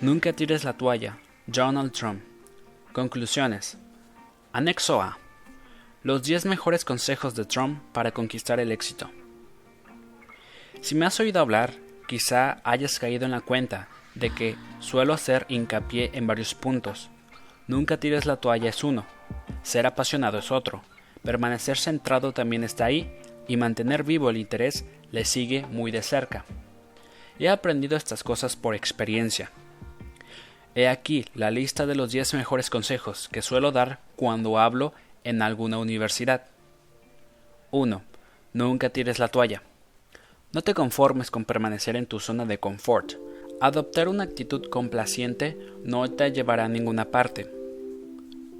Nunca tires la toalla. Donald Trump. Conclusiones. Anexo A. Los 10 mejores consejos de Trump para conquistar el éxito. Si me has oído hablar, quizá hayas caído en la cuenta de que suelo hacer hincapié en varios puntos. Nunca tires la toalla es uno, ser apasionado es otro, permanecer centrado también está ahí y mantener vivo el interés le sigue muy de cerca. He aprendido estas cosas por experiencia. He aquí la lista de los 10 mejores consejos que suelo dar cuando hablo en alguna universidad. 1. Nunca tires la toalla. No te conformes con permanecer en tu zona de confort. Adoptar una actitud complaciente no te llevará a ninguna parte.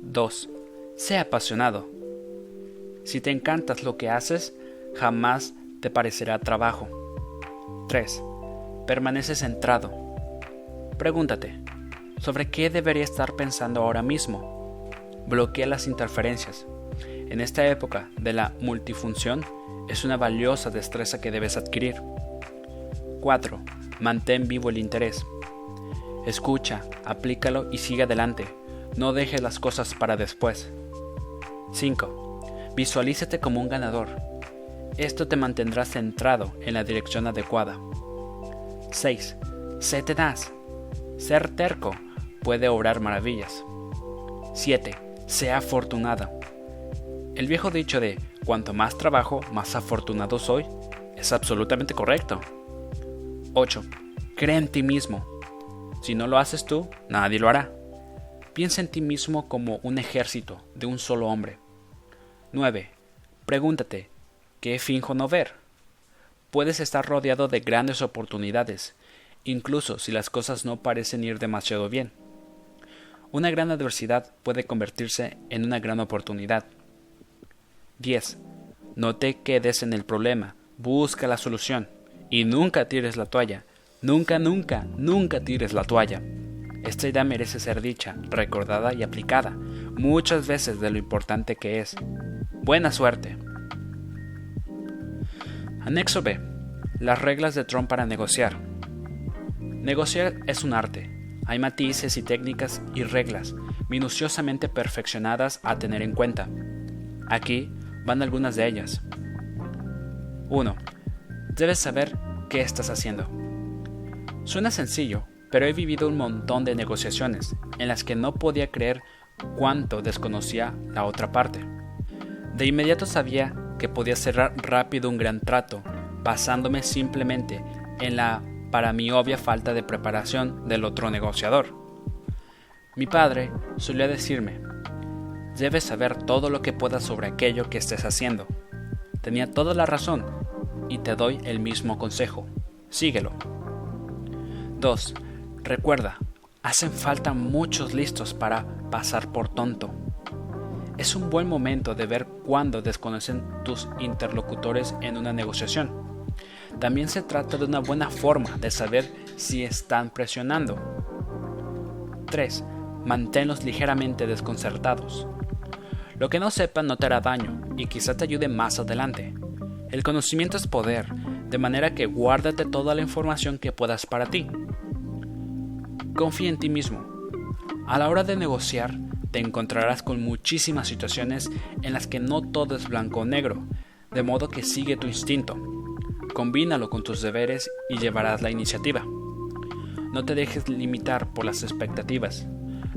2. Sea apasionado. Si te encantas lo que haces, jamás te parecerá trabajo. 3. Permanece centrado. Pregúntate, ¿sobre qué debería estar pensando ahora mismo? Bloquea las interferencias. En esta época de la multifunción, es una valiosa destreza que debes adquirir. 4. Mantén vivo el interés. Escucha, aplícalo y sigue adelante. No dejes las cosas para después. 5. Visualízate como un ganador. Esto te mantendrá centrado en la dirección adecuada. 6. Sé tenaz. Ser terco puede obrar maravillas. 7. Sea afortunada. El viejo dicho de cuanto más trabajo, más afortunado soy es absolutamente correcto. 8. Cree en ti mismo. Si no lo haces tú, nadie lo hará. Piensa en ti mismo como un ejército de un solo hombre. 9. Pregúntate, ¿qué finjo no ver? Puedes estar rodeado de grandes oportunidades, incluso si las cosas no parecen ir demasiado bien. Una gran adversidad puede convertirse en una gran oportunidad. 10. No te quedes en el problema, busca la solución y nunca tires la toalla. Nunca, nunca, nunca tires la toalla. Esta idea merece ser dicha, recordada y aplicada muchas veces de lo importante que es. Buena suerte. Anexo B. Las reglas de Trump para negociar. Negociar es un arte. Hay matices y técnicas y reglas minuciosamente perfeccionadas a tener en cuenta. Aquí van algunas de ellas. 1. Debes saber qué estás haciendo. Suena sencillo, pero he vivido un montón de negociaciones en las que no podía creer cuánto desconocía la otra parte. De inmediato sabía que podía cerrar rápido un gran trato, basándome simplemente en la para mí obvia falta de preparación del otro negociador. Mi padre solía decirme, debes saber todo lo que puedas sobre aquello que estés haciendo. Tenía toda la razón y te doy el mismo consejo. Síguelo. 2. Recuerda, hacen falta muchos listos para pasar por tonto. Es un buen momento de ver cuándo desconocen tus interlocutores en una negociación. También se trata de una buena forma de saber si están presionando. 3. Manténlos ligeramente desconcertados. Lo que no sepan no te hará daño y quizá te ayude más adelante. El conocimiento es poder, de manera que guárdate toda la información que puedas para ti. Confía en ti mismo. A la hora de negociar, te encontrarás con muchísimas situaciones en las que no todo es blanco o negro, de modo que sigue tu instinto. Combínalo con tus deberes y llevarás la iniciativa. No te dejes limitar por las expectativas.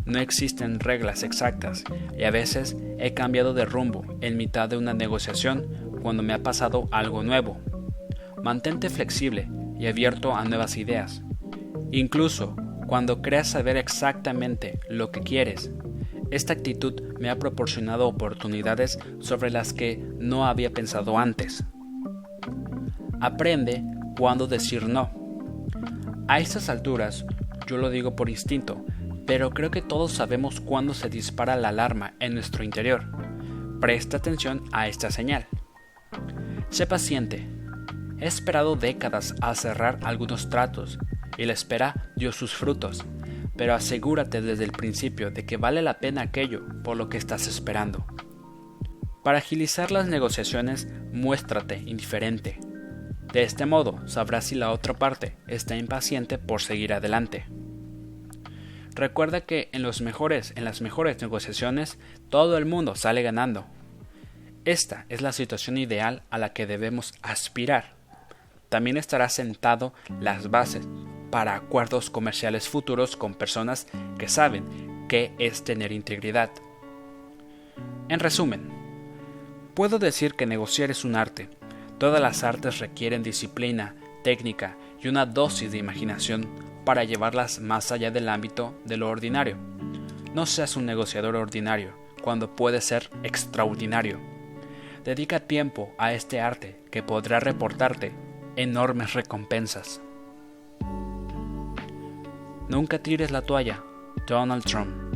No existen reglas exactas y a veces he cambiado de rumbo en mitad de una negociación cuando me ha pasado algo nuevo. Mantente flexible y abierto a nuevas ideas. Incluso cuando creas saber exactamente lo que quieres, esta actitud me ha proporcionado oportunidades sobre las que no había pensado antes. Aprende cuándo decir no. A estas alturas, yo lo digo por instinto, pero creo que todos sabemos cuándo se dispara la alarma en nuestro interior. Presta atención a esta señal. Sé paciente. He esperado décadas a cerrar algunos tratos y la espera dio sus frutos, pero asegúrate desde el principio de que vale la pena aquello por lo que estás esperando. Para agilizar las negociaciones, muéstrate indiferente. De este modo sabrás si la otra parte está impaciente por seguir adelante. Recuerda que en los mejores, en las mejores negociaciones, todo el mundo sale ganando. Esta es la situación ideal a la que debemos aspirar. También estará sentado las bases para acuerdos comerciales futuros con personas que saben qué es tener integridad. En resumen, puedo decir que negociar es un arte. Todas las artes requieren disciplina, técnica y una dosis de imaginación para llevarlas más allá del ámbito de lo ordinario. No seas un negociador ordinario cuando puedes ser extraordinario. Dedica tiempo a este arte que podrá reportarte enormes recompensas. Nunca tires la toalla, Donald Trump.